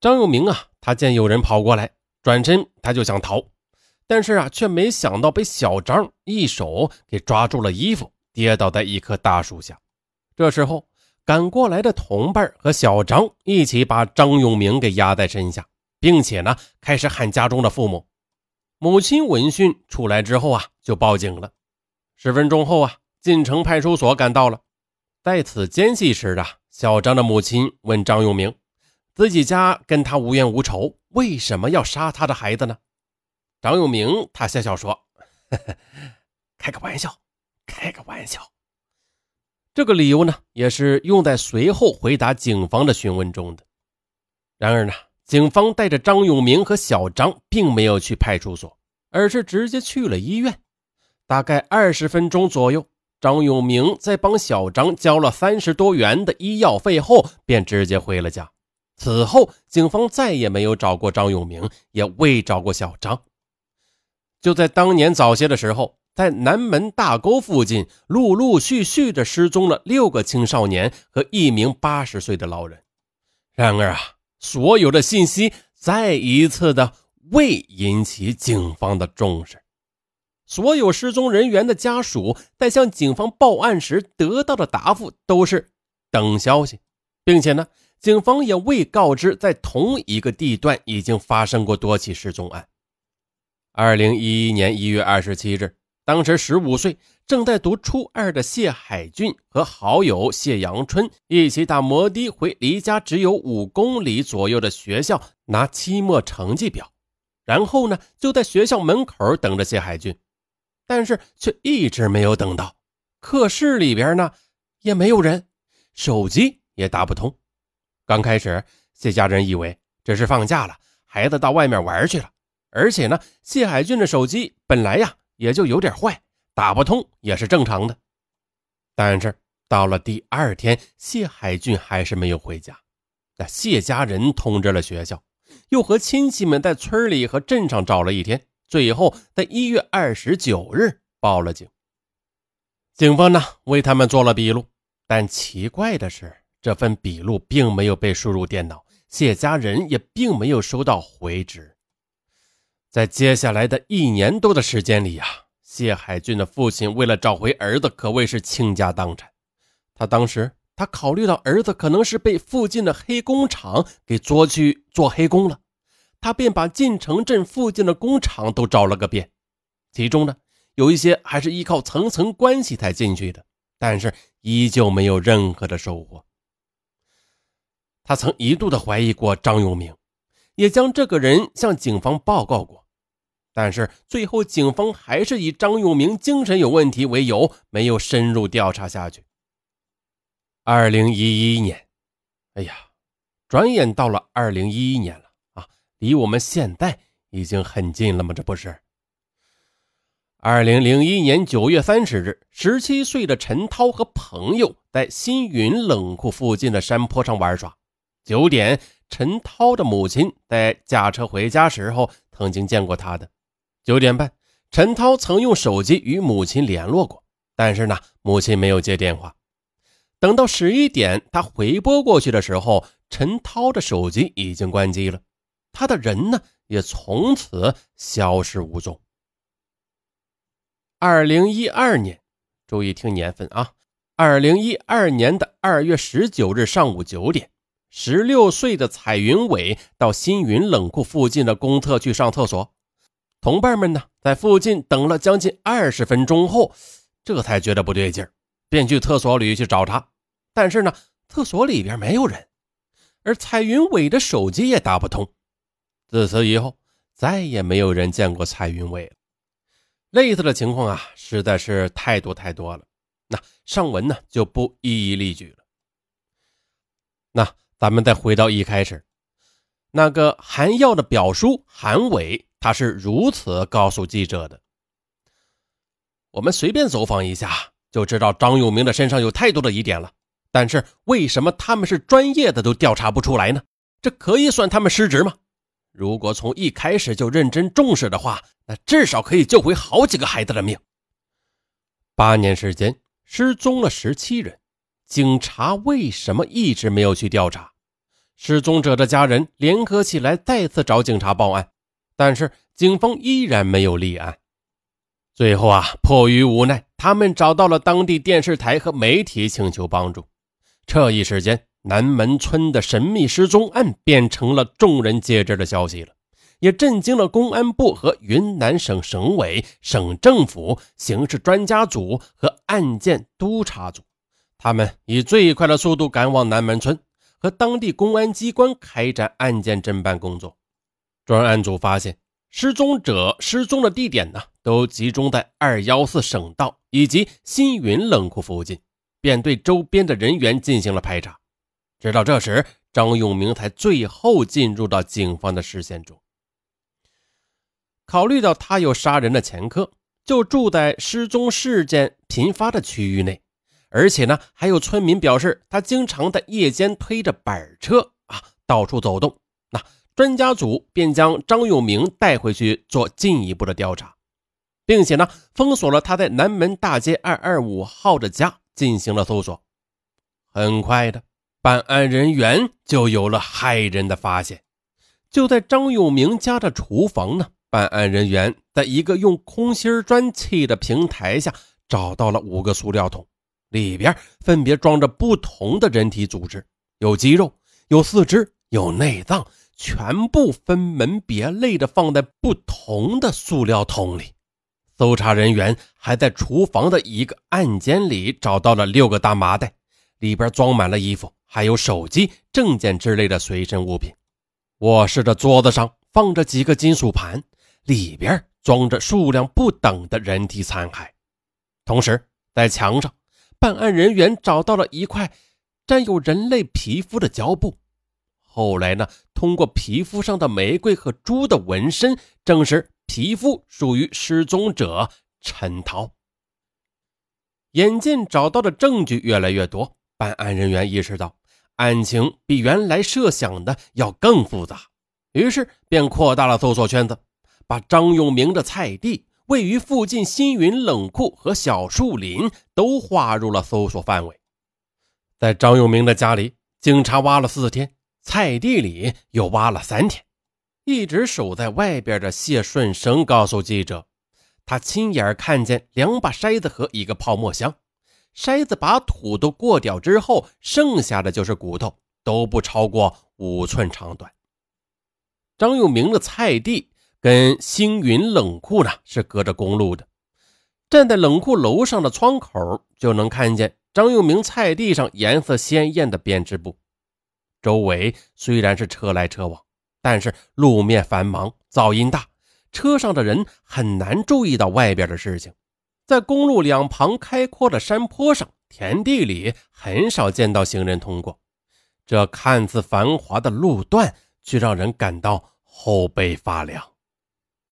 张永明啊，他见有人跑过来，转身他就想逃，但是啊，却没想到被小张一手给抓住了衣服，跌倒在一棵大树下。这时候，赶过来的同伴和小张一起把张永明给压在身下，并且呢，开始喊家中的父母。母亲闻讯出来之后啊，就报警了。十分钟后啊，晋城派出所赶到了。在此间隙时啊，小张的母亲问张永明：“自己家跟他无冤无仇，为什么要杀他的孩子呢？”张永明他笑笑说：“ 开个玩笑，开个玩笑。”这个理由呢，也是用在随后回答警方的询问中的。然而呢，警方带着张永明和小张，并没有去派出所，而是直接去了医院。大概二十分钟左右。张永明在帮小张交了三十多元的医药费后，便直接回了家。此后，警方再也没有找过张永明，也未找过小张。就在当年早些的时候，在南门大沟附近，陆陆续续的失踪了六个青少年和一名八十岁的老人。然而啊，所有的信息再一次的未引起警方的重视。所有失踪人员的家属在向警方报案时得到的答复都是等消息，并且呢，警方也未告知在同一个地段已经发生过多起失踪案。二零一一年一月二十七日，当时十五岁、正在读初二的谢海俊和好友谢阳春一起打摩的回离家只有五公里左右的学校拿期末成绩表，然后呢，就在学校门口等着谢海俊。但是却一直没有等到，课室里边呢也没有人，手机也打不通。刚开始，谢家人以为这是放假了，孩子到外面玩去了。而且呢，谢海俊的手机本来呀也就有点坏，打不通也是正常的。但是到了第二天，谢海俊还是没有回家。那谢家人通知了学校，又和亲戚们在村里和镇上找了一天。最后，在一月二十九日报了警。警方呢为他们做了笔录，但奇怪的是，这份笔录并没有被输入电脑，谢家人也并没有收到回执。在接下来的一年多的时间里呀，谢海俊的父亲为了找回儿子，可谓是倾家荡产。他当时他考虑到儿子可能是被附近的黑工厂给捉去做黑工了。他便把晋城镇附近的工厂都找了个遍，其中呢，有一些还是依靠层层关系才进去的，但是依旧没有任何的收获。他曾一度的怀疑过张永明，也将这个人向警方报告过，但是最后警方还是以张永明精神有问题为由，没有深入调查下去。二零一一年，哎呀，转眼到了二零一一年了啊。离我们现在已经很近了吗？这不是。二零零一年九月三十日，十七岁的陈涛和朋友在新云冷库附近的山坡上玩耍。九点，陈涛的母亲在驾车回家时候曾经见过他的。九点半，陈涛曾用手机与母亲联络过，但是呢，母亲没有接电话。等到十一点，他回拨过去的时候，陈涛的手机已经关机了。他的人呢，也从此消失无踪。二零一二年，注意听年份啊！二零一二年的二月十九日上午九点，十六岁的彩云伟到新云冷库附近的公厕去上厕所，同伴们呢，在附近等了将近二十分钟后，这才觉得不对劲儿，便去厕所里去找他。但是呢，厕所里边没有人，而彩云伟的手机也打不通。自此以后，再也没有人见过彩云伟了。类似的情况啊，实在是太多太多了。那上文呢，就不一一例举了。那咱们再回到一开始，那个韩耀的表叔韩伟，他是如此告诉记者的：“我们随便走访一下，就知道张永明的身上有太多的疑点了。但是为什么他们是专业的都调查不出来呢？这可以算他们失职吗？”如果从一开始就认真重视的话，那至少可以救回好几个孩子的命。八年时间失踪了十七人，警察为什么一直没有去调查？失踪者的家人联合起来，再次找警察报案，但是警方依然没有立案。最后啊，迫于无奈，他们找到了当地电视台和媒体，请求帮助。这一时间，南门村的神秘失踪案变成了众人皆知的消息了，也震惊了公安部和云南省省委、省政府刑事专家组和案件督查组。他们以最快的速度赶往南门村，和当地公安机关开展案件侦办工作。专案组发现，失踪者失踪的地点呢，都集中在二幺四省道以及新云冷库附近，便对周边的人员进行了排查。直到这时，张永明才最后进入到警方的视线中。考虑到他有杀人的前科，就住在失踪事件频发的区域内。而且呢，还有村民表示，他经常在夜间推着板车啊到处走动。那专家组便将张永明带回去做进一步的调查，并且呢，封锁了他在南门大街二二五号的家，进行了搜索。很快的，办案人员就有了骇人的发现。就在张永明家的厨房呢，办案人员在一个用空心砖砌的平台下找到了五个塑料桶。里边分别装着不同的人体组织，有肌肉，有四肢，有内脏，全部分门别类的放在不同的塑料桶里。搜查人员还在厨房的一个暗间里找到了六个大麻袋，里边装满了衣服，还有手机、证件之类的随身物品。卧室的桌子上放着几个金属盘，里边装着数量不等的人体残骸。同时，在墙上。办案人员找到了一块沾有人类皮肤的胶布，后来呢，通过皮肤上的玫瑰和猪的纹身，证实皮肤属于失踪者陈涛。眼见找到的证据越来越多，办案人员意识到案情比原来设想的要更复杂，于是便扩大了搜索圈子，把张永明的菜地。位于附近新云冷库和小树林都划入了搜索范围。在张永明的家里，警察挖了四天；菜地里又挖了三天。一直守在外边的谢顺生告诉记者，他亲眼看见两把筛子和一个泡沫箱。筛子把土都过掉之后，剩下的就是骨头，都不超过五寸长短。张永明的菜地。跟星云冷库呢是隔着公路的，站在冷库楼上的窗口就能看见张永明菜地上颜色鲜艳的编织布。周围虽然是车来车往，但是路面繁忙，噪音大，车上的人很难注意到外边的事情。在公路两旁开阔的山坡上、田地里，很少见到行人通过。这看似繁华的路段，却让人感到后背发凉。